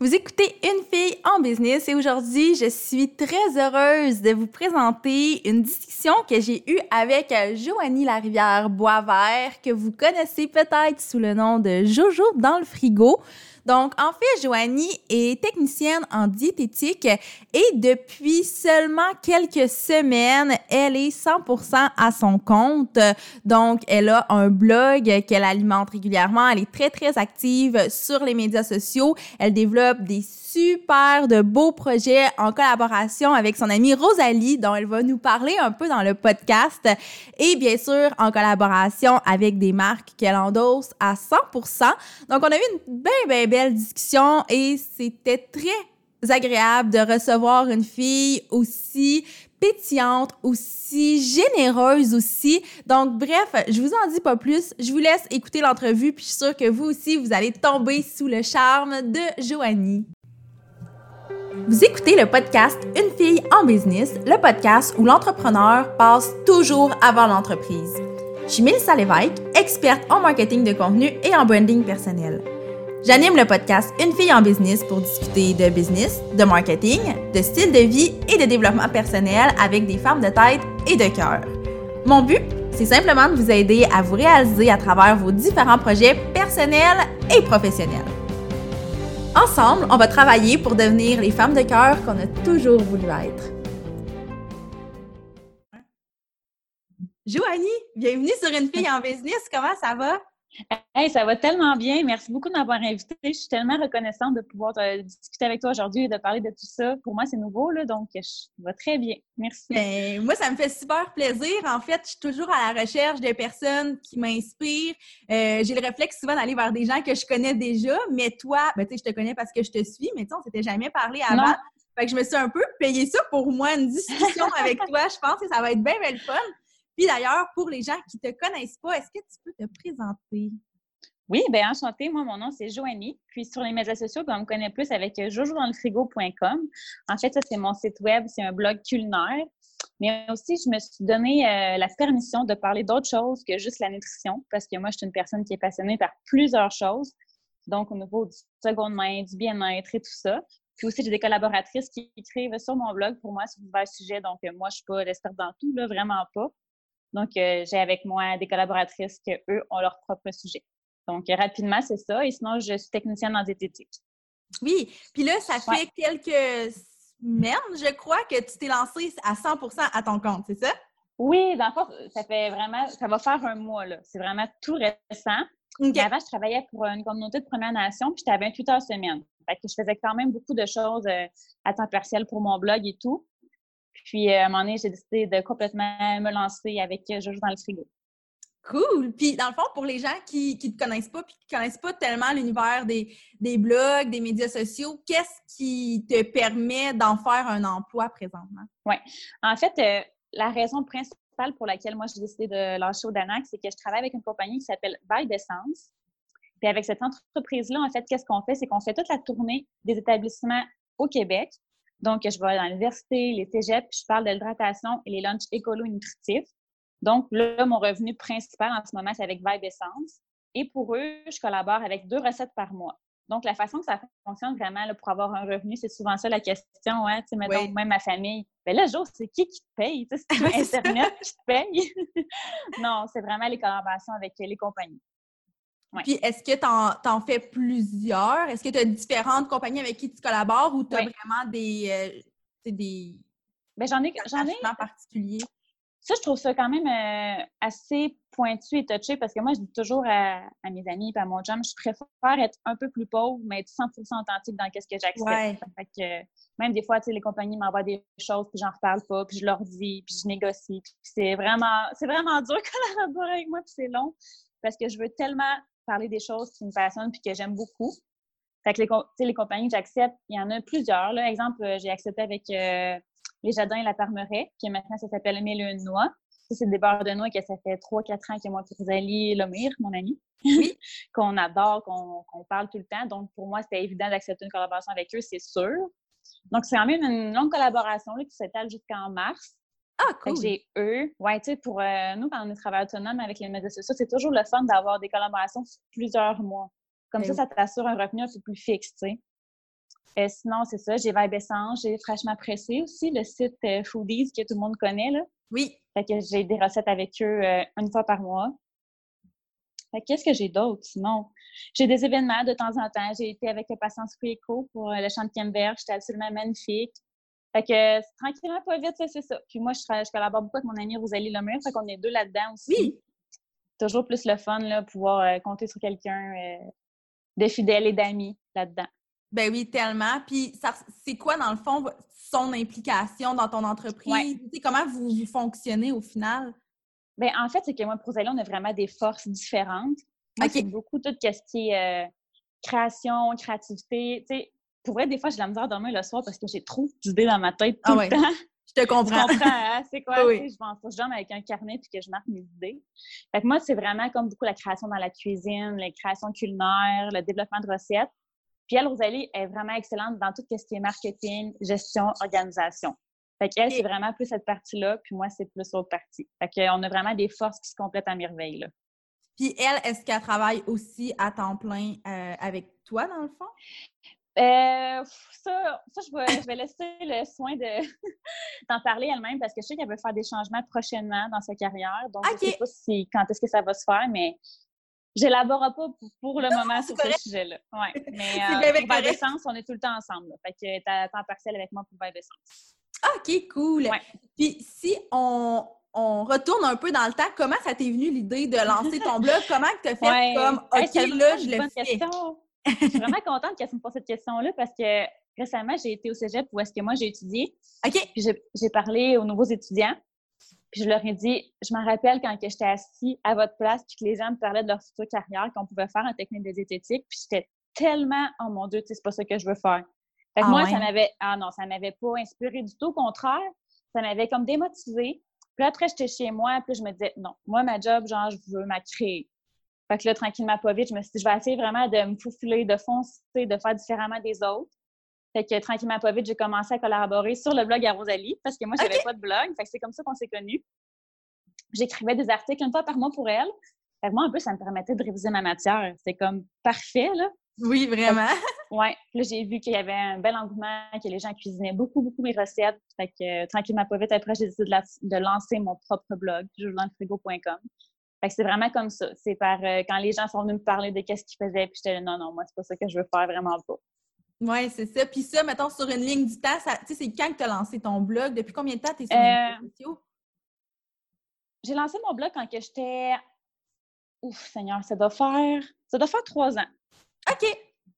Vous écoutez Une fille en business et aujourd'hui, je suis très heureuse de vous présenter une discussion que j'ai eue avec Joanie Larivière Boisvert, que vous connaissez peut-être sous le nom de Jojo dans le frigo. Donc, en fait, Joanie est technicienne en diététique et depuis seulement quelques semaines, elle est 100% à son compte. Donc, elle a un blog qu'elle alimente régulièrement. Elle est très, très active sur les médias sociaux. Elle développe des super de beaux projets en collaboration avec son amie Rosalie, dont elle va nous parler un peu dans le podcast. Et bien sûr, en collaboration avec des marques qu'elle endosse à 100%. Donc, on a eu une bien, bien discussion et c'était très agréable de recevoir une fille aussi pétillante, aussi généreuse aussi. Donc, bref, je vous en dis pas plus. Je vous laisse écouter l'entrevue, puis je suis sûre que vous aussi, vous allez tomber sous le charme de Joanie. Vous écoutez le podcast Une fille en business, le podcast où l'entrepreneur passe toujours avant l'entreprise. Je suis Mélissa Lévesque, experte en marketing de contenu et en branding personnel. J'anime le podcast Une fille en business pour discuter de business, de marketing, de style de vie et de développement personnel avec des femmes de tête et de cœur. Mon but, c'est simplement de vous aider à vous réaliser à travers vos différents projets personnels et professionnels. Ensemble, on va travailler pour devenir les femmes de cœur qu'on a toujours voulu être. Joanie, bienvenue sur Une fille en business. Comment ça va? Hey, ça va tellement bien. Merci beaucoup de m'avoir invité. Je suis tellement reconnaissante de pouvoir euh, discuter avec toi aujourd'hui et de parler de tout ça. Pour moi, c'est nouveau, là, donc je va très bien. Merci. Ben, moi, ça me fait super plaisir. En fait, je suis toujours à la recherche de personnes qui m'inspirent. Euh, j'ai le réflexe souvent d'aller vers des gens que je connais déjà, mais toi, ben, je te connais parce que je te suis, mais tu on s'était jamais parlé avant. Fait que je me suis un peu payé ça pour moi, une discussion avec toi. Je pense que ça va être bien, bien le fun. Puis d'ailleurs, pour les gens qui ne te connaissent pas, est-ce que tu peux te présenter? Oui, bien enchantée. Moi, mon nom, c'est Joanie. Puis sur les médias sociaux, on me connaît plus avec jojodanslefrigo.com. En fait, ça, c'est mon site web, c'est un blog culinaire. Mais aussi, je me suis donné euh, la permission de parler d'autres choses que juste la nutrition, parce que moi, je suis une personne qui est passionnée par plusieurs choses. Donc, au niveau du seconde main, du bien-être et tout ça. Puis aussi, j'ai des collaboratrices qui écrivent sur mon blog pour moi sur divers sujets. Donc, euh, moi, je ne suis pas l'experte dans tout, là, vraiment pas. Donc, euh, j'ai avec moi des collaboratrices qui, eux, ont leur propre sujet. Donc, rapidement, c'est ça. Et sinon, je suis technicienne en diététique. Oui. Puis là, ça fait quelques semaines, je crois, que tu t'es lancée à 100% à ton compte, c'est ça? Oui, dans le fond, ça fait vraiment, ça va faire un mois, là. C'est vraiment tout récent. Avant, je travaillais pour une communauté de Première Nation, puis j'étais à 28 heures semaine. Fait que je faisais quand même beaucoup de choses euh, à temps partiel pour mon blog et tout. Puis, euh, à un moment donné, j'ai décidé de complètement me lancer avec euh, Jojo dans le frigo. Cool! Puis, dans le fond, pour les gens qui ne te connaissent pas puis qui ne connaissent pas tellement l'univers des, blogs, des médias sociaux, qu'est-ce qui te permet d'en faire un emploi présentement? Oui. En fait, euh, la raison principale pour laquelle moi j'ai décidé de lâcher au Danac, c'est que je travaille avec une compagnie qui s'appelle Vibe Essence. Puis avec cette entreprise-là, en fait, qu'est-ce qu'on fait? C'est qu'on fait toute la tournée des établissements au Québec. Donc, je vais dans l'université, les cégeps, puis je parle de l'hydratation et les lunchs écolo-nutritifs. Donc, là, mon revenu principal en ce moment, c'est avec Vibe Essence. Et pour eux, je collabore avec deux recettes par mois. Donc, la façon que ça fonctionne vraiment là, pour avoir un revenu, c'est souvent ça la question. Hein? Tu sais, mettons, même ma famille. Ben là, Jo, c'est qui qui te paye? Tu sais, c'est Internet qui te paye? non, c'est vraiment les collaborations avec les compagnies. Puis, est-ce que tu en, fais plusieurs? Est-ce que tu as différentes compagnies avec qui tu collabores ou tu as vraiment des. Euh, des ben, j'en ai. J'en ai. particuliers? Ça, je trouve ça quand même euh, assez pointu et touché parce que moi, je dis toujours à, mes amis et à mon chum, je préfère être un peu plus pauvre, mais être 100 authentique dans ce que j'accepte. que même des fois, les compagnies m'envoient des choses, puis j'en reparle pas, puis je leur dis, puis je négocie. c'est vraiment, c'est vraiment dur collaborer avec moi, puis c'est long parce que je veux tellement parler des choses qui me passionnent puis que j'aime beaucoup. Fait que les, les compagnies que j'accepte, il y en a plusieurs. Là. Exemple, euh, j'ai accepté avec euh, Les Jardins et la Parmeret, qui maintenant ça s'appelle Mille une noix. Ça, c'est des beurres de noix que ça fait 3-4 ans que moi, Rosalie Lomire, mon amie, oui. qu'on adore, qu'on parle tout le temps. Donc, pour moi, c'était évident d'accepter une collaboration avec eux, c'est sûr. Donc, c'est quand même une longue collaboration là, qui s'étale jusqu'en mars. Ah, cool. J'ai eux. Ouais, tu sais, pour euh, nous, quand on est travailleur autonome avec les médias sociaux, c'est toujours le fun d'avoir des collaborations sur plusieurs mois. Comme ben ça, ça t'assure un revenu un peu plus fixe, tu sais. Euh, sinon, c'est ça, j'ai Vibe Essence, j'ai Fraîchement Pressé aussi, le site euh, Foodies que tout le monde connaît. Là. Oui. Fait que j'ai des recettes avec eux une fois par mois. Fait qu'est-ce que j'ai d'autre sinon? J'ai des événements de temps en temps. J'ai été avec le Patience Eco pour le chant de Kemberg. J'étais absolument magnifique. Fait que tranquillement, pas vite, c'est ça. Puis moi, je, je, collabore beaucoup avec mon ami Rosalie Lemur. Fait qu'on est deux là-dedans aussi. Oui. Toujours plus le fun, là, pouvoir compter sur quelqu'un de fidèle et d'amis là-dedans. Ben oui, tellement. Puis, c'est quoi, dans le fond, son implication dans ton entreprise? Comment vous, fonctionnez au final? Ben en fait, c'est que moi, pour Rosalie, on a vraiment des forces différentes. Moi, c'est beaucoup tout ce qui est euh, création, créativité. Tu sais, pour vrai, des fois, j'ai la misère à dormir le soir parce que j'ai trop d'idées dans ma tête tout ah le temps. Je te comprends. Tu comprends, hein? C'est quoi? Oui. Je m'en je dorme avec un carnet puis que je marque mes idées. Fait que moi, c'est vraiment comme beaucoup la création dans la cuisine, la création culinaire, le développement de recettes. Puis elle, Rosalie, est vraiment excellente dans tout ce qui est marketing, gestion, organisation. Fait qu'elle, c'est vraiment plus cette partie-là, puis moi, c'est plus l'autre partie. Fait qu'on a vraiment des forces qui se complètent à merveille, là. Puis elle, est-ce qu'elle travaille aussi à temps plein euh, avec toi, dans le fond? Euh, ça, ça je, vais, je, vais, laisser le soin d'en parler elle-même parce que je sais qu'elle veut faire des changements prochainement dans sa carrière. Donc, je ne sais pas si, quand est-ce que ça va se faire, mais J'élabore pas pour, le moment sur ce sujet-là. Ouais. Mais euh, pour Vibe Essence, on est tout le temps ensemble. Fait que t'as temps partiel avec moi pour Vibe Essence. OK, cool. Puis si on, on, retourne un peu dans le temps, comment ça t'est venu l'idée de lancer ton blog? Comment tu as fait comme OK, là, je le fais? Question. Je suis vraiment contente qu'elle me pose cette question-là parce que récemment, j'ai été au cégep où est-ce que moi j'ai étudié. OK. Puis j'ai parlé aux nouveaux étudiants. Puis je leur ai dit, je me rappelle quand j'étais assis à votre place, puis que les gens me parlaient de leur future carrière, qu'on pouvait faire en technique de diététique, puis j'étais tellement, oh mon Dieu, c'est pas ça que je veux faire. Fait que ah moi, ça m'avait, ah non, ça m'avait pas inspiré du tout, au contraire, ça m'avait comme démotivée. Puis après, j'étais chez moi, puis je me disais, non, moi, ma job, genre, je veux ma créer. Fait que là, tranquillement, pas vite, je me suis dit, je vais essayer vraiment de me faufiler, de foncer, de faire différemment des autres. Fait que tranquillement, pas vite, j'ai commencé à collaborer sur le blog à Rosalie parce que moi, je n'avais pas de blog. Fait que c'est comme ça qu'on s'est connus. J'écrivais des articles une fois par mois pour elle. Fait que moi, un peu, ça me permettait de réviser ma matière. C'est comme parfait, là. Oui, vraiment. Oui. Là, j'ai vu qu'il y avait un bel engouement, que les gens cuisinaient beaucoup, beaucoup mes recettes. Fait que tranquillement, pas vite, après, j'ai décidé de, lancer mon propre blog, journalenfrigo.com. Fait que c'est vraiment comme ça. C'est par euh, quand les gens sont venus me parler de qu'est-ce qu'ils faisaient, puis j'étais non, non, moi, c'est pas ça que je veux faire, vraiment pas. Oui, c'est ça. Puis ça, mettons, sur une ligne du temps, tu sais, c'est quand que tu as lancé ton blog? Depuis combien de temps tu es sur les réseaux euh, sociaux? J'ai lancé mon blog quand j'étais. Ouf, Seigneur, ça doit faire. Ça doit faire trois ans. OK.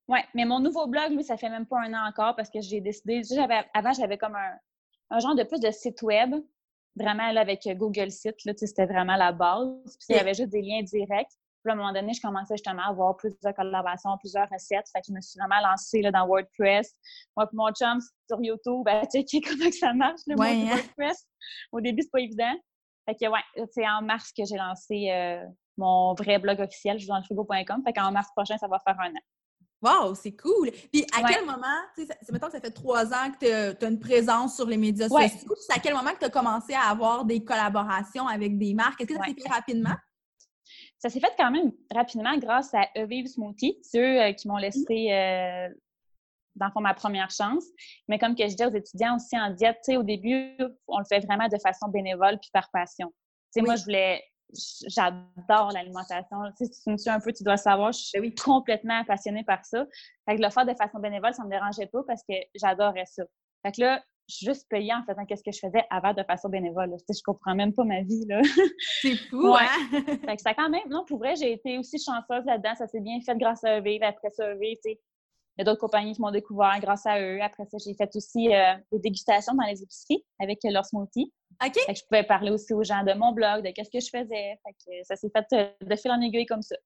Oui, mais mon nouveau blog, lui, ça fait même pas un an encore parce que j'ai décidé. Avant, j'avais comme un, genre de plus de site web, vraiment là, avec Google Site. Là, c'était vraiment la base. Puis il y avait juste des liens directs. Puis à un moment donné, je commençais justement à avoir plusieurs collaborations, plusieurs recettes. Fait que je me suis vraiment lancée là, dans WordPress. Moi puis mon chum sur YouTube, tu sais comment ça marche, le ouais, hein? WordPress. Au début, c'est pas évident. Fait que ouais, c'est en mars que j'ai lancé euh, mon vrai blog officiel, je dans le frigo.com. Fait qu'en mars prochain, ça va faire un an. Wow, c'est cool! Puis à quel moment, tu sais, mettons que ça fait trois ans que tu as, une présence sur les médias sociaux, c'est à quel moment que tu as commencé à avoir des collaborations avec des marques? Est-ce que ça s'est fait rapidement? Ça s'est fait quand même rapidement grâce à Evive Smoothie. C'est eux euh, qui m'ont laissé, euh, dans le fond, ma première chance. Mais comme que je dis aux étudiants aussi en diète, tu sais, au début, on le fait vraiment de façon bénévole puis par passion. Tu sais, moi, je voulais j'adore l'alimentation. Tu sais, si tu me suis un peu, tu dois savoir, je suis complètement passionnée par ça. Fait que le faire de façon bénévole, ça me dérangeait pas parce que j'adorais ça. Fait que là, juste payée en faisant qu'est-ce que je faisais avant de façon bénévole. Je, je comprends même pas ma vie. là. C'est fou, hein? fait que ça quand même... Non, pour vrai, j'ai été aussi chanceuse là-dedans. Ça s'est bien fait grâce à eux. Après ça, tu sais, y a d'autres compagnies qui m'ont découvert grâce à eux. Après ça, j'ai fait aussi euh, des dégustations dans les épiceries avec leur smoothie. OK. Fait que je pouvais parler aussi aux gens de mon blog, de qu'est-ce que je faisais. Fait que ça s'est fait euh, de fil en aiguille comme ça.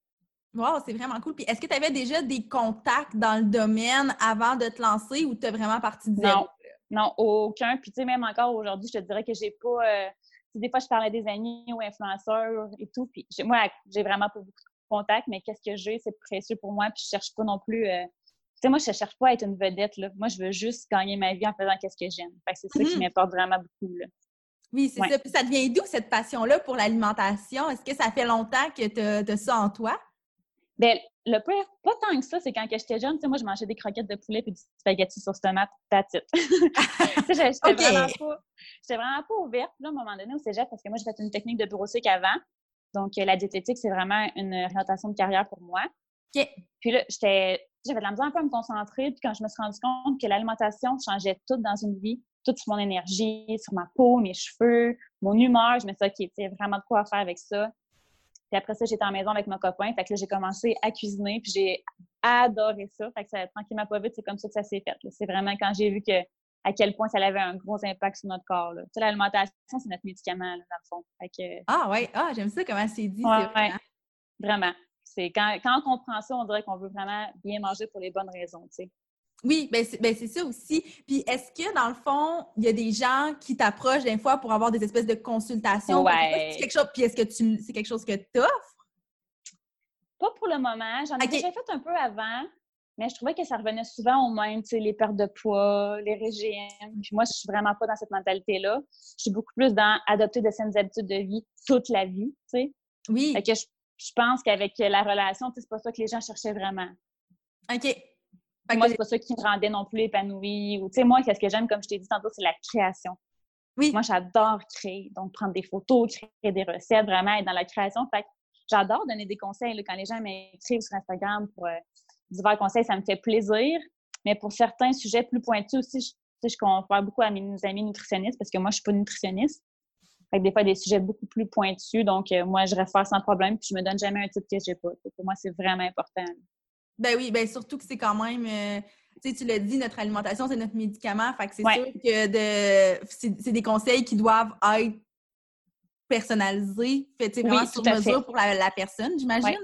Wow, c'est vraiment cool. Puis est-ce que tu avais déjà des contacts dans le domaine avant de te lancer ou tu es vraiment parti de zéro? Non, aucun. Puis, tu sais, même encore aujourd'hui, je te dirais que j'ai pas. Euh, des fois, je parlais des amis ou influenceurs et tout. Puis, moi, j'ai vraiment pas beaucoup de contacts, mais qu'est-ce que j'ai, c'est précieux pour moi. Puis, je cherche pas non plus. Euh, sais, moi, je cherche pas à être une vedette. Là. Moi, je veux juste gagner ma vie en faisant qu'est-ce que j'aime. c'est ça qui mmh m'importe vraiment beaucoup. Là. Oui, c'est ça. Puis, ça devient d'où cette passion-là pour l'alimentation? Est-ce que ça fait longtemps que tu as, ça en toi? Ben, le pire, pas tant que ça, c'est quand j'étais jeune, tu sais, moi, je mangeais des croquettes de poulet et du spaghetti sauce tomate, that's it. j'étais vraiment, pas, vraiment pas ouverte, là, à un moment donné, au cégep, parce que moi, j'ai fait une technique de bureau avant. Donc, euh, la diététique, c'est vraiment une orientation de carrière pour moi. Puis là, j'avais de la misère un peu à me concentrer. Puis quand je me suis rendu compte que l'alimentation changeait tout dans une vie, toute sur mon énergie, sur ma peau, mes cheveux, mon humeur, je me suis dit, OK, il vraiment de quoi faire avec ça. Puis après ça, j'étais en maison avec mon copain. Fait que là, j'ai commencé à cuisiner. Puis j'ai adoré ça. Fait que ça, tranquillement, pas vite, c'est comme ça que ça s'est fait. C'est vraiment quand j'ai vu que à quel point ça avait un gros impact sur notre corps. L'alimentation, c'est notre médicament, dans le fond. Ah ouais, ah, j'aime ça comment c'est dit. Ouais, Vraiment. C'est quand, quand, on comprend ça, on dirait qu'on veut vraiment bien manger pour les bonnes raisons, tu sais. Oui, ben c'est ben ça aussi. Puis est-ce que dans le fond, il y a des gens qui t'approchent des fois pour avoir des espèces de consultations? Ouais. Quelque chose, puis est-ce que tu c'est quelque chose que tu offres? Pas pour le moment. J'en ai déjà fait un peu avant, mais je trouvais que ça revenait souvent au même, tu sais, les pertes de poids, les régimes. Puis moi, je suis vraiment pas dans cette mentalité-là. Je suis beaucoup plus dans adopter de saines habitudes de vie toute la vie, tu sais. Oui. Fait que je, je pense qu'avec la relation, c'est pas ça que les gens cherchaient vraiment. OK moi, c'est pas ça qui me rendait non plus épanouie. Ou, tu sais, moi, qu'est-ce que j'aime, comme je t'ai dit tantôt, c'est la création. Oui. Moi, j'adore créer. Donc, prendre des photos, créer des recettes, vraiment être dans la création. Fait j'adore donner des conseils. quand les gens m'écrivent sur Instagram pour euh, divers conseils, ça me fait plaisir. Mais pour certains sujets plus pointus aussi, je, je confère beaucoup à mes amis nutritionnistes parce que moi, je suis pas nutritionniste. Fait des fois, des sujets beaucoup plus pointus. Donc, euh, moi, je réfère sans problème puis je me donne jamais un titre que j'ai pas. Pour moi, c'est vraiment important. Ben oui, ben surtout que c'est quand même, euh, tu sais, tu l'as dit, notre alimentation, c'est notre médicament. Fait que c'est sûr que de, c'est, des conseils qui doivent être personnalisés, fait, vraiment sur mesure pour la, personne, j'imagine.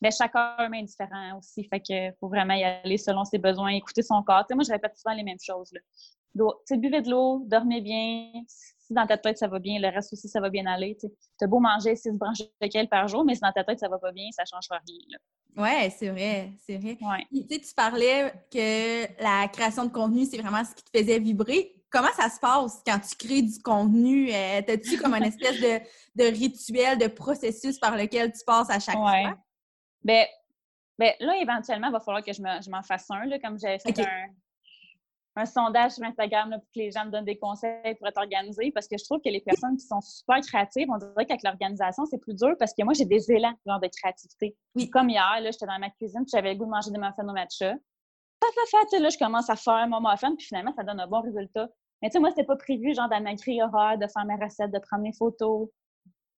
Ben, chaque homme est différent aussi. Fait que faut vraiment y aller selon ses besoins, écouter son corps. moi, je répète souvent les mêmes choses. Là. buvez de l'eau, dormez bien. Si dans ta tête, ça va bien, le reste aussi, ça va bien aller. Tu as beau manger six branches de kale par jour, mais si dans ta tête, ça va pas bien, ça ne changera rien. Là. Oui, c'est vrai, c'est vrai. Ouais. Tu, tu parlais que la création de contenu, c'est vraiment ce qui te faisait vibrer. Comment ça se passe quand tu crées du contenu? Euh, T'as-tu comme une espèce de, de, rituel, de processus par lequel tu passes à chaque fois? Bien, ben, là, éventuellement, il va falloir que je m'en fasse un, là, comme j'avais fait un, un sondage sur Instagram pour que les gens me donnent des conseils pour être organisés parce que je trouve que les personnes qui sont super créatives, on dirait qu'avec l'organisation, c'est plus dur parce que moi, j'ai des élans genre de créativité. Oui. Comme hier, là, j'étais dans ma cuisine j'avais le goût de manger des muffins au matcha. Fait, fait, là, je commence à faire mon muffin puis finalement, ça donne un bon résultat. Mais tu sais, moi, c'était pas prévu, genre, dans ma grille horaire, de faire mes recettes, de prendre mes photos.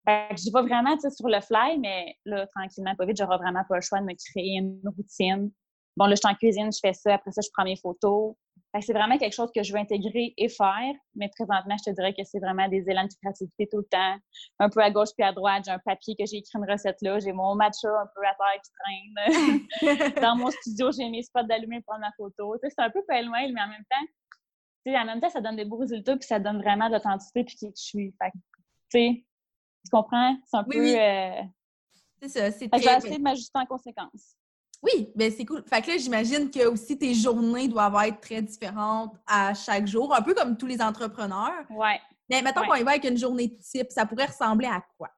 Fait que j'y vais vraiment, tu sais, sur le fly, mais là, tranquillement, pas vite, j'aurai vraiment pas le choix de me créer une routine. Bon, là, je suis en cuisine, je fais ça, après ça, je prends mes photos c'est vraiment quelque chose que je veux intégrer et faire, mais présentement, je te dirais que c'est vraiment des élans de créativité tout le temps. Un peu à gauche puis à droite, j'ai un papier que j'ai écrit une recette là, j'ai mon matcha un peu à terre qui traîne. Dans mon studio, j'ai mes spots d'allumé pour prendre ma photo. c'est un peu pêle-mêle, mais en même temps, en même temps, ça donne des beaux résultats puis ça donne vraiment d'authenticité puis qui je suis. Fait tu comprends? C'est un peu... Euh, c'est ça, c'est très... Je vais essayer de m'ajuster en conséquence. Oui, ben c'est cool. Fait que là, j'imagine que aussi tes journées doivent être très différentes à chaque jour, un peu comme tous les entrepreneurs. Oui. Mais mettons qu'on y va avec une journée type, ça pourrait ressembler à quoi?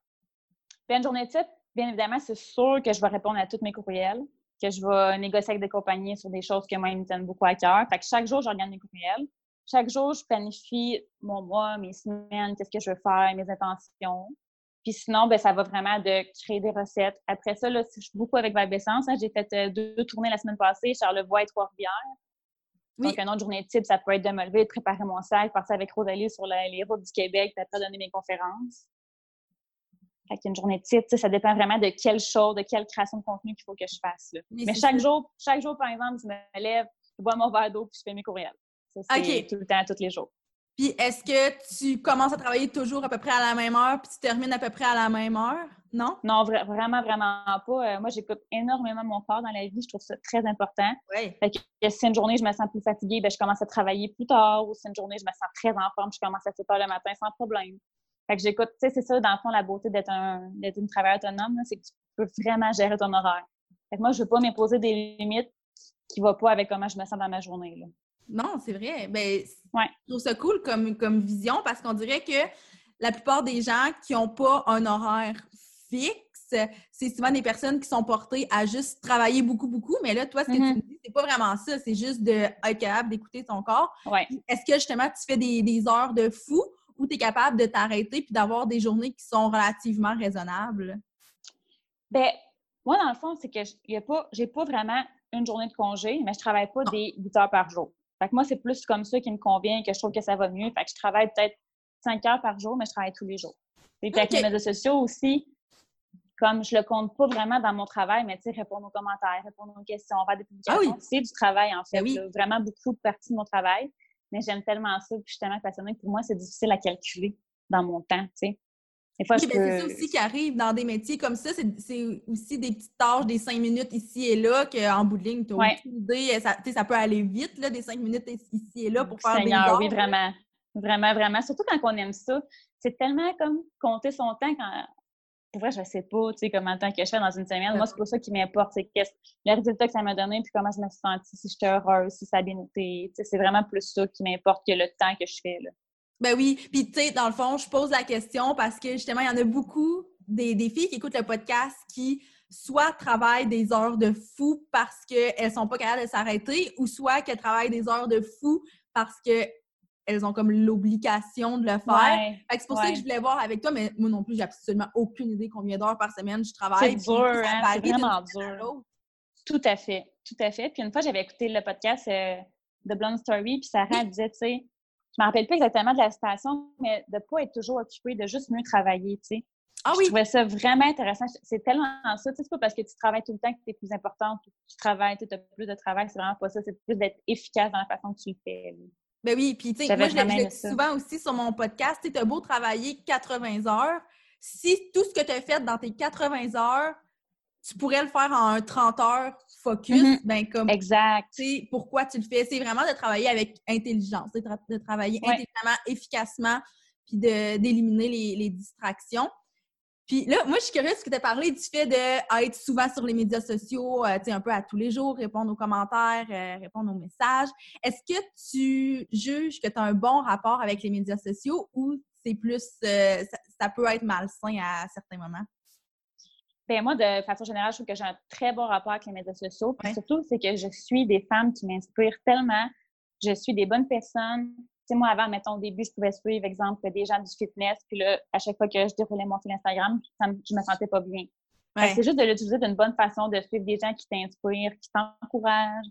Bien, une journée type, bien évidemment, c'est sûr que je vais répondre à tous mes courriels, que je vais négocier avec des compagnies sur des choses qui moi, me tiennent beaucoup à cœur. Fait que chaque jour, je regarde mes courriels. Chaque jour, je planifie mon mois, mes semaines, qu'est-ce que je veux faire, mes intentions. Puis sinon, ben, ça va vraiment de créer des recettes. Après ça, là, je suis beaucoup avec Vibe Essence. Hein. J'ai fait euh, deux, tournées la semaine passée, Charlevoix et Trois-Rivières. Donc, une autre journée type, ça peut être de me lever, de préparer mon sac, partir avec Rosalie sur les routes du Québec, puis après donner mes conférences. Fait une journée type, ça dépend vraiment de quelle chose, de quelle création de contenu qu'il faut que je fasse. Mais, chaque jour, chaque jour, par exemple, je me lève, je bois mon verre d'eau, puis je fais mes courriels. Ça, c'est tout le temps, tous les jours. Puis est-ce que tu commences à travailler toujours à peu près à la même heure, puis tu termines à peu près à la même heure? Non? Non, vraiment, vraiment pas. Euh, moi, j'écoute énormément mon corps dans la vie. Je trouve ça très important. Oui. Fait que si une journée, je me sens plus fatiguée, bien, je commence à travailler plus tard. Ou si une journée, je me sens très en forme, je commence à 7 heures le matin sans problème. Fait que j'écoute, tu sais, c'est ça, dans le fond, la beauté d'être un, une travailleuse autonome, c'est que tu peux vraiment gérer ton horaire. Fait que moi, je veux pas m'imposer des limites qui ne vont pas avec comment je me sens dans ma journée. Là. Non, c'est vrai. Ben, ouais. Je trouve ça cool comme, comme vision parce qu'on dirait que la plupart des gens qui n'ont pas un horaire fixe c'est souvent des personnes qui sont portées à juste travailler beaucoup, beaucoup. Mais là, toi, ce que tu Mm-hmm. me dis, c'est pas vraiment ça. C'est juste d'être capable d'écouter ton corps. Ouais. Est-ce que justement, tu fais des, des heures de fou ou tu es capable de t'arrêter puis d'avoir des journées qui sont relativement raisonnables? Ben, moi, dans le fond, c'est que j'ai pas, pas vraiment une journée de congé, mais je travaille pas des 8 heures par jour. Fait que moi, c'est plus comme ça qui me convient et que je trouve que ça va mieux. Fait que je travaille peut-être 5 heures par jour, mais je travaille tous les jours. Et puis avec les médias sociaux aussi, comme je le compte pas vraiment dans mon travail, mais tu sais, répondre aux commentaires, répondre aux questions, faire des publications, Ah oui. c'est du travail en fait. Ben oui. là. vraiment beaucoup de parties de mon travail. Mais j'aime tellement ça, puis je suis tellement passionnée que pour moi, c'est difficile à calculer dans mon temps, tu sais. Ben, c'est ça aussi qui arrive dans des métiers comme ça. C'est aussi des petites tâches, des cinq minutes ici et là, qu'en bout de ligne, tu as Ouais. idée. Ça, peut aller vite, là, des cinq minutes ici et là pour faire Seigneur, des heures. oui, vraiment. Vraiment, vraiment. Surtout quand on aime ça. C'est tellement comme compter son temps quand. Pour vrai, je sais pas, tu sais, comment de temps que je fais dans une semaine. Moi, c'est pas ça qui m'importe. C'est le résultat que ça m'a donné, puis comment je me suis sentie, si j'étais heureuse, si ça a bien été. C'est vraiment plus ça qui m'importe que le temps que je fais, là. Ben oui. Puis, tu sais, dans le fond, je pose la question parce que justement, il y en a beaucoup des, des filles qui écoutent le podcast qui soit travaillent des heures de fou parce qu'elles sont pas capables de s'arrêter ou soit qu'elles travaillent des heures de fou parce que elles ont comme l'obligation de le faire. Ouais. C'est pour ça que je voulais voir avec toi, mais moi non plus, j'ai absolument aucune idée combien d'heures par semaine je travaille. C'est puis dur, hein, c'est vraiment dur. Tout à fait, tout à fait. Puis une fois, j'avais écouté le podcast euh, de Blonde Story, puis Sarah disait, tu sais, je me rappelle pas exactement de la citation, mais de pas être toujours occupé, de juste mieux travailler, tu sais. Ah Je oui, trouvais ça vraiment intéressant. C'est tellement ça. Tu sais, c'est pas parce que tu travailles tout le temps que tu es plus importante, que tu travailles, tu as plus de travail. C'est vraiment pas ça. C'est plus d'être efficace dans la façon que tu le fais. ben oui. Puis, tu sais, moi, je le, je dis souvent aussi sur mon podcast, tu as beau travailler 80 heures, si tout ce que tu as fait dans tes 80 heures, tu pourrais le faire en un 30 heures focus, Mhm. ben comme Exact. tu sais, pourquoi tu le fais? C'est vraiment de travailler avec intelligence, de, tra- de travailler Ouais. intelligemment, efficacement, puis d'éliminer les, les distractions. Puis là, moi, je suis curieuse parce que tu as parlé du fait d'être souvent sur les médias sociaux, euh, tu sais, un peu à tous les jours, répondre aux commentaires, euh, répondre aux messages. Est-ce que tu juges que tu as un bon rapport avec les médias sociaux ou c'est plus, euh, ça, ça peut être malsain à certains moments? Ben, moi, de façon générale, je trouve que j'ai un très bon rapport avec les médias sociaux. Puis Ouais. surtout, c'est que je suis des femmes qui m'inspirent tellement. Je suis des bonnes personnes. Tu sais, moi, avant, mettons, au début, je pouvais suivre, exemple, des gens du fitness. Puis là, à chaque fois que je déroulais mon fil Instagram, ça me- je me sentais pas bien. Ouais. C'est juste de l'utiliser d'une bonne façon, de suivre des gens qui t'inspirent, qui t'encouragent.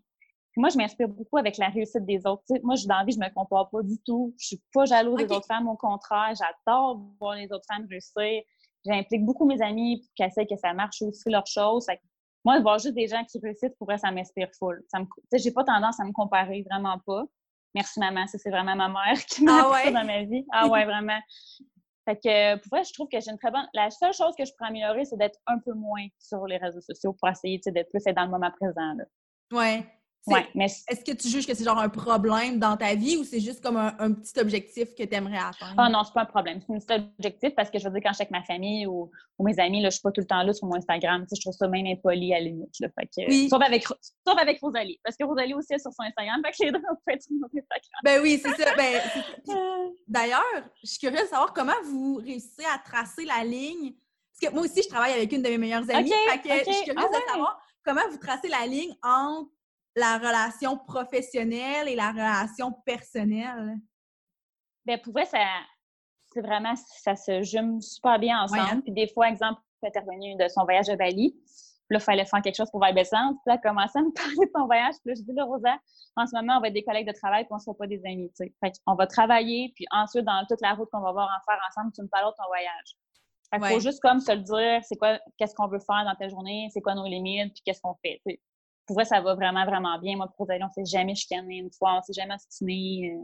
Puis moi, je m'inspire beaucoup avec la réussite des autres. Tu sais, moi, je- dans la vie, je me compare pas du tout. Je suis pas jalouse des autres femmes. Au contraire, j'adore voir les autres femmes réussir. J'implique beaucoup mes amis pour qu'elles essayent que ça marche aussi leur chose. Fait que moi, de voir juste des gens qui réussissent, pour vrai, ça m'inspire full. Ça me, tu sais, j'ai pas tendance à me comparer, vraiment pas. Merci, maman. Ça, c'est vraiment ma mère qui m'a Ah ouais? ça dans ma vie. Ah ouais, vraiment. Fait que, pour vrai, je trouve que j'ai une très bonne... La seule chose que je pourrais améliorer, c'est d'être un peu moins sur les réseaux sociaux pour essayer, d'être plus dans le moment présent, là. Ouais. Ouais, mais Est-ce que tu juges que c'est genre un problème dans ta vie ou c'est juste comme un, un petit objectif que tu aimerais atteindre? Ah non, c'est pas un problème. C'est un petit objectif parce que je veux dire, quand je suis avec ma famille ou, ou mes amis, là, je suis pas tout le temps là sur mon Instagram. Tu sais, je trouve ça même impoli à la limite. Là, fait que, Oui. sauf, avec, sauf avec Rosalie. Parce que Rosalie aussi est sur son Instagram. Fait que les deux, on peut être sur notre Instagram. Ben oui, c'est ça. Ben, D'ailleurs, je suis curieuse de savoir comment vous réussissez à tracer la ligne. Parce que moi aussi, je travaille avec une de mes meilleures amies. Fait que je suis curieuse Ah ouais. de savoir comment vous tracez la ligne entre la relation professionnelle et la relation personnelle? Ben, pour vrai, ça, c'est vraiment, ça se jume super bien ensemble. Ouais, hein? Puis des fois, exemple, elle est intervenue de son voyage à Bali. Puis là, il fallait faire quelque chose pour Vibe Essence. Puis là, elle à me parler de son voyage. Puis là, je dis, là, Rosa, en ce moment, on va être des collègues de travail, puis on ne sera pas des amis, tu sais. Fait qu'on va travailler, puis ensuite, dans toute la route qu'on va avoir en faire ensemble, tu me parles de ton voyage. Fait qu'il Ouais. faut juste comme se le dire, c'est quoi, qu'est-ce qu'on veut faire dans ta journée, c'est quoi nos limites, puis qu'est-ce qu'on fait. Pour vrai, ça va vraiment, vraiment bien. Moi, pour Rosalie, on s'est jamais chicané une fois, on s'est jamais ostiné. euh,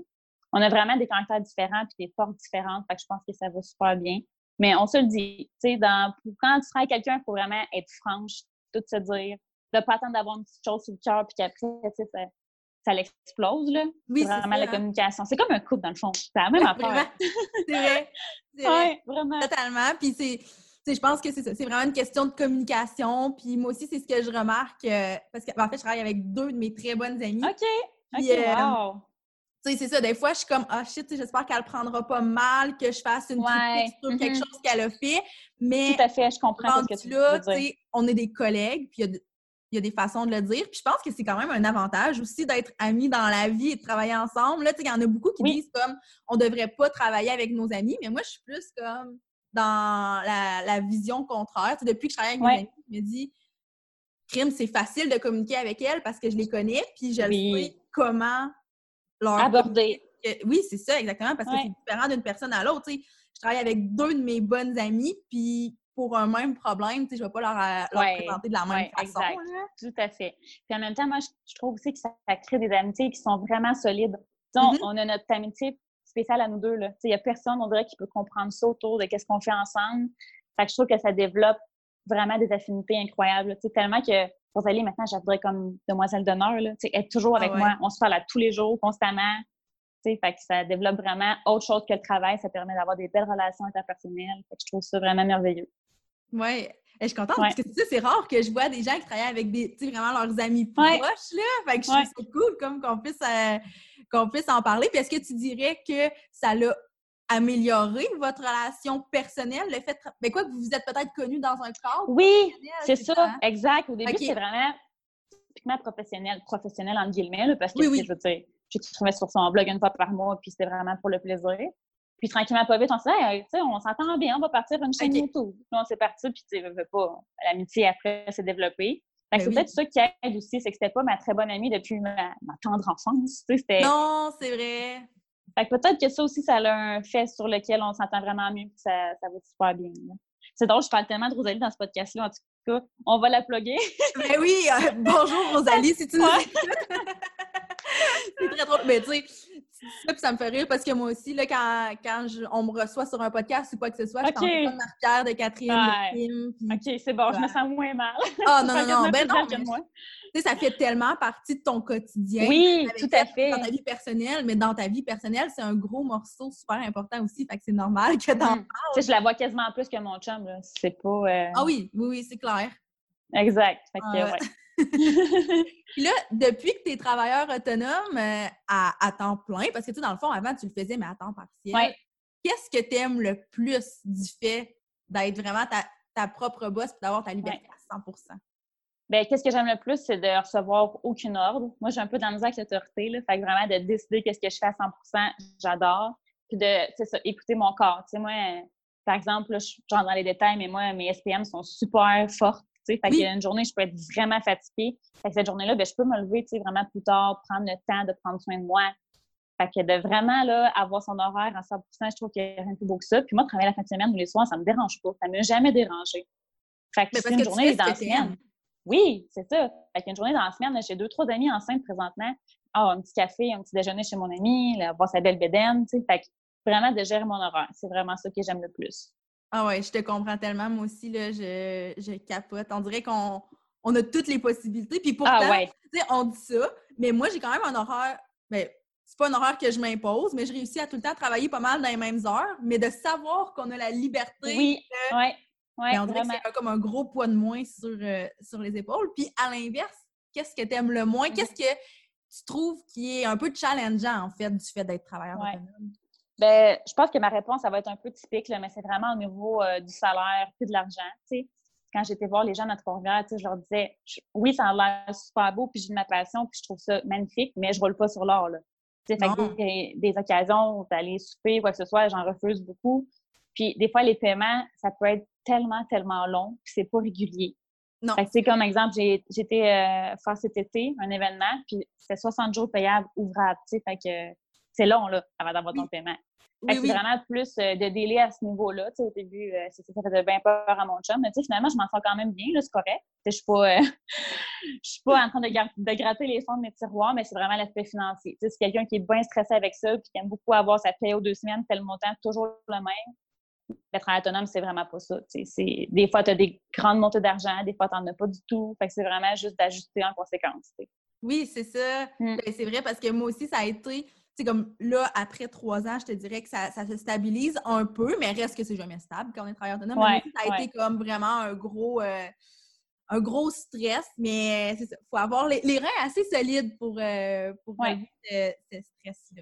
on a vraiment des caractères différents puis des forces différentes. Fait que je pense que ça va super bien. Mais on se le dit, tu sais, dans, quand tu travailles avec quelqu'un, il faut vraiment être franche, tout se dire, de pas attendre d'avoir une petite chose sur le cœur puis qu'après, tu sais, ça, ça l'explose, là. Oui, c'est vraiment ça, la communication. C'est comme un couple, dans le fond. C'est la même affaire. C'est vrai. C'est vrai. Ouais, vraiment. Totalement. Puis c'est, je pense que c'est ça. C'est vraiment une question de communication. Puis moi aussi, c'est ce que je remarque. euh, parce que, en fait, je travaille avec deux de mes très bonnes amies. OK. OK, euh, wow. c'est ça. Des fois, je suis comme, ah shit, j'espère qu'elle prendra pas mal, que je fasse une critique sur quelque mm-hmm. chose qu'elle a fait. Mais. Tout à fait, je comprends ce que tu là, veux dire. On est des collègues, puis il y, a des façons de le dire. Puis je pense que c'est quand même un avantage aussi d'être amis dans la vie et de travailler ensemble. Là, il y en a beaucoup qui disent comme, on devrait pas travailler avec nos amis, mais moi, je suis plus comme dans la, vision contraire. depuis que je travaille avec mes amis, je me dis, crime, c'est facile de communiquer avec elles parce que je les connais, puis je sais comment Aborder. Oui, c'est ça, exactement, parce que c'est différent d'une personne à l'autre. Je travaille avec deux de mes bonnes amies, puis pour un même problème, je ne vais pas leur, euh, présenter de la même façon. Exact. Tout à fait. Puis en même temps, moi, je, trouve aussi que ça, crée des amitiés qui sont vraiment solides. Mm-hmm. On a notre amitié spéciale à nous deux. Il n'y a personne, on dirait, qui peut comprendre ça autour de qu'est-ce qu'on fait ensemble. Fait que je trouve que ça développe vraiment des affinités incroyables. Tellement que Rosalie, maintenant, j'adorerais comme demoiselle d'honneur. Est toujours avec ah moi. On se parle à tous les jours, constamment. Fait que ça développe vraiment autre chose que le travail. Ça permet d'avoir des belles relations interpersonnelles. Fait que je trouve ça vraiment merveilleux. Oui. Je suis contente parce que c'est rare que je vois des gens qui travaillent avec des, vraiment leurs amis proches. Là. Fait que je trouve ça cool comme qu'on puisse, euh, qu'on puisse en parler. Puis est-ce que tu dirais que ça l'a améliorer votre relation personnelle, le fait mais ben quoi que vous vous êtes peut-être connu dans un cadre Oui, c'est ça, hein? exact. Au début, c'est vraiment typiquement professionnel, professionnel entre guillemets, parce que oui, je veux dire, j'écrivais sur son blog une fois par mois, puis c'était vraiment pour le plaisir. Puis tranquillement, pas vite, on s'est dit, sais, on s'entend bien, on va partir une chaîne YouTube. Là, on s'est parti, puis tu sais, pas, l'amitié après s'est développée. Ben c'est peut-être ça qui aide aussi, c'est que c'était pas ma très bonne amie depuis ma, ma tendre enfance. Non, c'est vrai. Fait que peut-être que ça aussi, ça a un fait sur lequel on s'entend vraiment mieux, puis ça, ça va super bien. C'est drôle, je parle tellement de Rosalie dans ce podcast-là. En tout cas, on va la plugger. ben oui, euh, bonjour Rosalie, si tu nous C'est très drôle. Mais tu sais, ça, ça me fait rire parce que moi aussi, là, quand, quand on me reçoit sur un podcast ou quoi que ce soit, je suis en marqueur de Catherine. Ouais. OK, c'est bon, je me sens moins mal. Ah non, non, non, ben non. moi ça fait tellement partie de ton quotidien. Oui, tout à fait. Dans ta vie personnelle, mais dans ta vie personnelle, c'est un gros morceau super important aussi. Fait que c'est normal que t'en mm. parles. je la vois quasiment plus que mon chum, là. C'est pas... Euh, ah oui, oui, oui, c'est clair. Exact. Fait que, ouais. Puis là, depuis que tu es travailleur autonome euh, à, temps plein, parce que tu dans le fond, avant, tu le faisais, mais à temps partiel, qu'est-ce que tu aimes le plus du fait d'être vraiment ta, propre boss et d'avoir ta liberté à 100% ben, qu'est-ce que j'aime le plus, c'est de recevoir aucune ordre. Moi, j'ai un peu dans avec l'autorité, là. Fait que vraiment, de décider qu'est-ce que je fais à 100% j'adore. Puis de, c'est ça, écouter mon corps. Tu sais, moi, par exemple, là, je rentre dans les détails, mais moi, mes SPM sont super fortes. Fait qu'il y a une journée, je peux être vraiment fatiguée. Fait que cette journée-là, ben, je peux me lever, tu sais, vraiment plus tard, prendre le temps de prendre soin de moi. Fait que de vraiment, là, avoir son horaire à 100 je trouve qu'il n'y a rien de plus beau que ça. Puis moi, travailler la fin de semaine ou les soirs, ça me dérange pas. Ça ne m'a jamais dérangé. Fait que c'est une journée dans la semaine. Oui, c'est ça. Fait qu'une journée dans la semaine, j'ai deux, trois amis enceintes présentement. Ah, un petit café, un petit déjeuner chez mon ami, voir sa belle bédaine, tu sais. Fait que vraiment de gérer mon horaire. C'est vraiment ça que j'aime le plus. Ah ouais, je te comprends tellement. Moi aussi, là, je, je capote. On dirait qu'on on a toutes les possibilités. Puis pourtant, ah on dit ça, mais moi, j'ai quand même un horaire. Ben, c'est pas un horaire que je m'impose, mais je réussis à tout le temps travailler pas mal dans les mêmes heures. Mais de savoir qu'on a la liberté. Oui, oui on dirait que c'est comme un gros poids de moins sur, euh, sur les épaules. Puis à l'inverse, qu'est-ce que tu aimes le moins? Qu'est-ce que tu trouves qui est un peu challengeant, en fait, du fait d'être travailleur autonome? Ben, je pense que ma réponse, ça va être un peu typique, mais c'est vraiment au niveau euh, du salaire puis de l'argent. Quand j'étais voir les gens dans Trois-Rivières, je leur disais oui, ça a l'air super beau, puis j'ai de ma passion, puis je trouve ça magnifique, mais je roule pas sur l'or. Fait des, des, occasions d'aller souper, quoi que ce soit, j'en refuse beaucoup. Puis des fois, les paiements, ça peut être tellement, tellement long, puis c'est pas régulier. Non. c'est comme exemple, j'étais euh, faire cet été un événement, puis c'était 60 jours payables ouvrables, tu sais, fait que c'est long, là, avant d'avoir ton paiement. c'est vraiment plus euh, de délai à ce niveau-là. Au début, euh, ça, ça faisait bien peur à mon chum, mais tu sais, finalement, je m'en sors quand même bien, là, c'est correct. Je suis pas, suis pas en train de, de, gratter les fonds de mes tiroirs, mais c'est vraiment l'aspect financier. Tu sais, c'est quelqu'un qui est bien stressé avec ça, puis qui aime beaucoup avoir sa paye aux deux semaines, tel montant, toujours le même le travail autonome, c'est vraiment pas ça. Des fois, tu as des grandes montées d'argent, des fois, tu n'en as pas du tout. Fait que c'est vraiment juste d'ajuster en conséquence. Oui, c'est ça. Mm. Ben, c'est vrai parce que moi aussi, ça a été. C'est comme là, après trois ans, je te dirais que ça, se stabilise un peu, mais reste que c'est jamais stable quand on est travailleur autonome. ça a été comme vraiment un gros, euh, un gros stress, mais il faut avoir les, reins assez solides pour, euh, pour ce stress-là.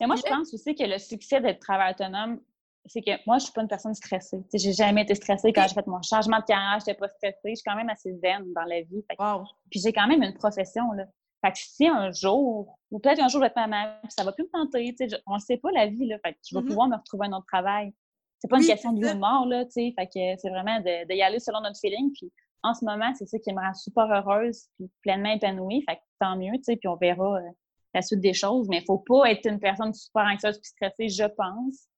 Et moi, je pense aussi que le succès d'être travailleur autonome, c'est que moi, je suis pas une personne stressée. J'ai jamais été stressée quand j'ai fait mon changement de carrière, j'étais pas stressée. Je suis quand même assez zen dans la vie. Puis j'ai quand même une profession, là. Fait que si un jour, ou peut-être un jour, je vais être maman, puis ça va plus me tenter, tu sais, on ne sait pas la vie, là. Fait que je vais mm-hmm. pouvoir me retrouver un autre travail. C'est pas une question de vie ou mort, là, tu sais. Fait que c'est vraiment de, y aller selon notre feeling. Puis en ce moment, c'est ça qui me rend super heureuse, puis pleinement épanouie. Fait que tant mieux, tu sais, puis on verra euh, la suite des choses. Mais il faut pas être une personne super anxieuse puis stressée, je pense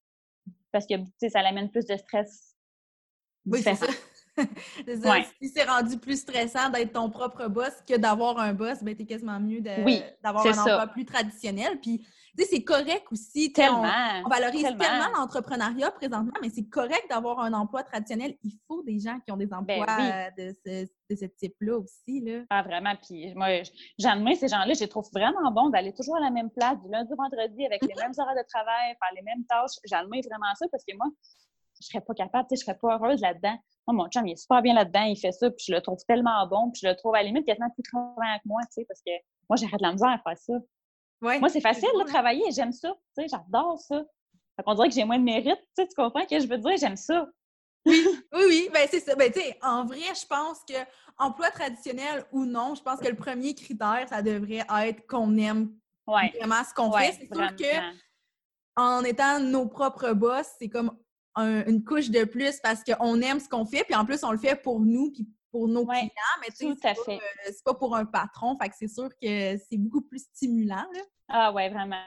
parce que ça l'amène plus de stress. Oui, c'est ça. Si c'est rendu plus stressant d'être ton propre boss que d'avoir un boss, ben, t'es quasiment mieux d'avoir un emploi plus traditionnel. Puis tu sais, c'est correct aussi. Tellement, on, valorise tellement, l'entrepreneuriat présentement, mais c'est correct d'avoir un emploi traditionnel. Il faut des gens qui ont des ben emplois de ce, type-là aussi. Là. Ah, vraiment. Puis moi, j'admire ces gens-là. Je les trouve vraiment bons d'aller toujours à la même place du lundi au vendredi avec les mm-hmm. mêmes horaires de travail, faire les mêmes tâches. J'admire vraiment ça parce que moi, je serais pas capable, tu sais, je serais pas heureuse là-dedans. Moi, mon chum, il est super bien là-dedans, il fait ça, puis je le trouve tellement bon, puis je le trouve à la limite quasiment plus travaillant que moi, tu sais, parce que moi, j'arrête de la misère à faire ça. Moi, c'est facile de travailler, j'aime ça. Tu sais, j'adore ça. Fait qu'on dirait que j'ai moins de mérite. Tu, sais, tu comprends ce que je veux dire? J'aime ça. oui, oui, oui. Ben, c'est ça. Ben, tu sais, en vrai, je pense que emploi traditionnel ou non, je pense que le premier critère, ça devrait être qu'on aime vraiment ce qu'on fait. C'est sûr que en étant nos propres boss, c'est comme une couche de plus parce qu'on aime ce qu'on fait, puis en plus, on le fait pour nous, puis pour nos clients, mais tu sais, c'est pas, euh, pas, pour un patron. Fait que c'est sûr que c'est beaucoup plus stimulant. Là. Ah ouais, vraiment.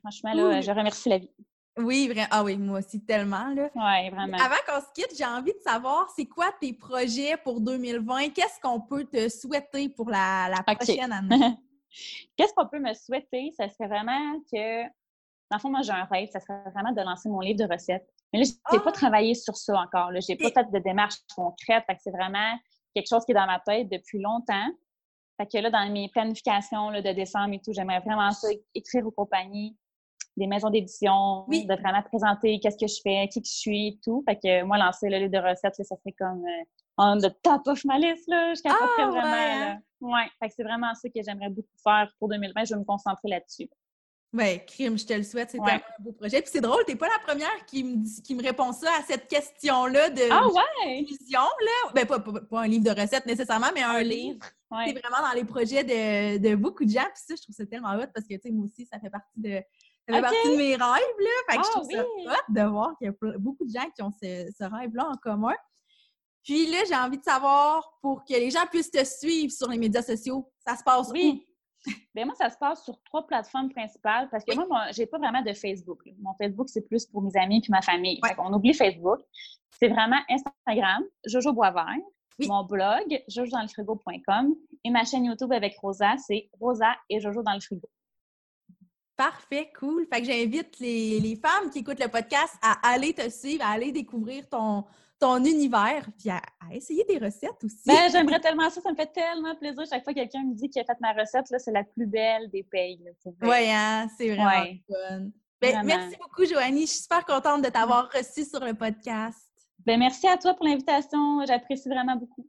Franchement, là, je remercie la vie. Oui, vraiment. Ah oui, moi aussi, tellement. Là. Oui, vraiment. Avant qu'on se quitte, j'ai envie de savoir, c'est quoi tes projets pour 2020? Qu'est-ce qu'on peut te souhaiter pour la, la prochaine année? Qu'est-ce qu'on peut me souhaiter? Ça serait vraiment que, dans le fond, moi, j'ai un rêve, ça serait vraiment de lancer mon livre de recettes. Mais là, je n'ai pas ah! travaillé sur ça encore. Je n'ai pas fait de démarche concrète. c'est vraiment quelque chose qui est dans ma tête depuis longtemps. Fait que là, dans mes planifications de décembre et tout, j'aimerais vraiment ça, écrire aux compagnies, des maisons d'édition, de vraiment présenter qu'est-ce que je fais, qui que je suis et tout. Fait que moi, lancer le livre de recettes, ça serait comme euh, on the top of ma liste, là. Je capoterais ah, vraiment. Ouais. ouais. Fait que c'est vraiment ça que j'aimerais beaucoup faire pour 2020. Je vais me concentrer là-dessus. Oui, crime, je te le souhaite. C'est un beau projet. Puis c'est drôle, tu n'es pas la première qui me, qui me répond ça à cette question-là de ah, ouais? là. Ben, pas, pas, un livre de recettes nécessairement, mais un, livre. C'est vraiment dans les projets de, de, beaucoup de gens. Puis ça, je trouve ça tellement hot parce que, tu sais, moi aussi, ça fait partie de, ça fait partie de mes rêves, là. Fait que je ah trouve ça hot de voir qu'il y a beaucoup de gens qui ont ce, ce rêve-là en commun. Puis là, j'ai envie de savoir, pour que les gens puissent te suivre sur les médias sociaux, ça se passe oui. Bien, moi, ça se passe sur trois plateformes principales parce que moi, moi j'ai pas vraiment de Facebook. Mon Facebook, c'est plus pour mes amis puis ma famille. On oublie Facebook. C'est vraiment Instagram, Jojo Boisvert, mon blog, jojodanslefrigo.com et ma chaîne YouTube avec Rosa, c'est Rosa et Jojo dans le frigo. Parfait, cool. Fait que j'invite les, les, femmes qui écoutent le podcast à aller te suivre, à aller découvrir ton, ton univers, puis à, essayer des recettes aussi. Ben, j'aimerais tellement ça, ça me fait tellement plaisir. Chaque fois que quelqu'un me dit qu'il a fait ma recette, là, c'est la plus belle des pays. Oui, hein, c'est vraiment fun. Ben, merci beaucoup, Joanie. Je suis super contente de t'avoir reçu sur le podcast. Ben, merci à toi pour l'invitation. J'apprécie vraiment beaucoup.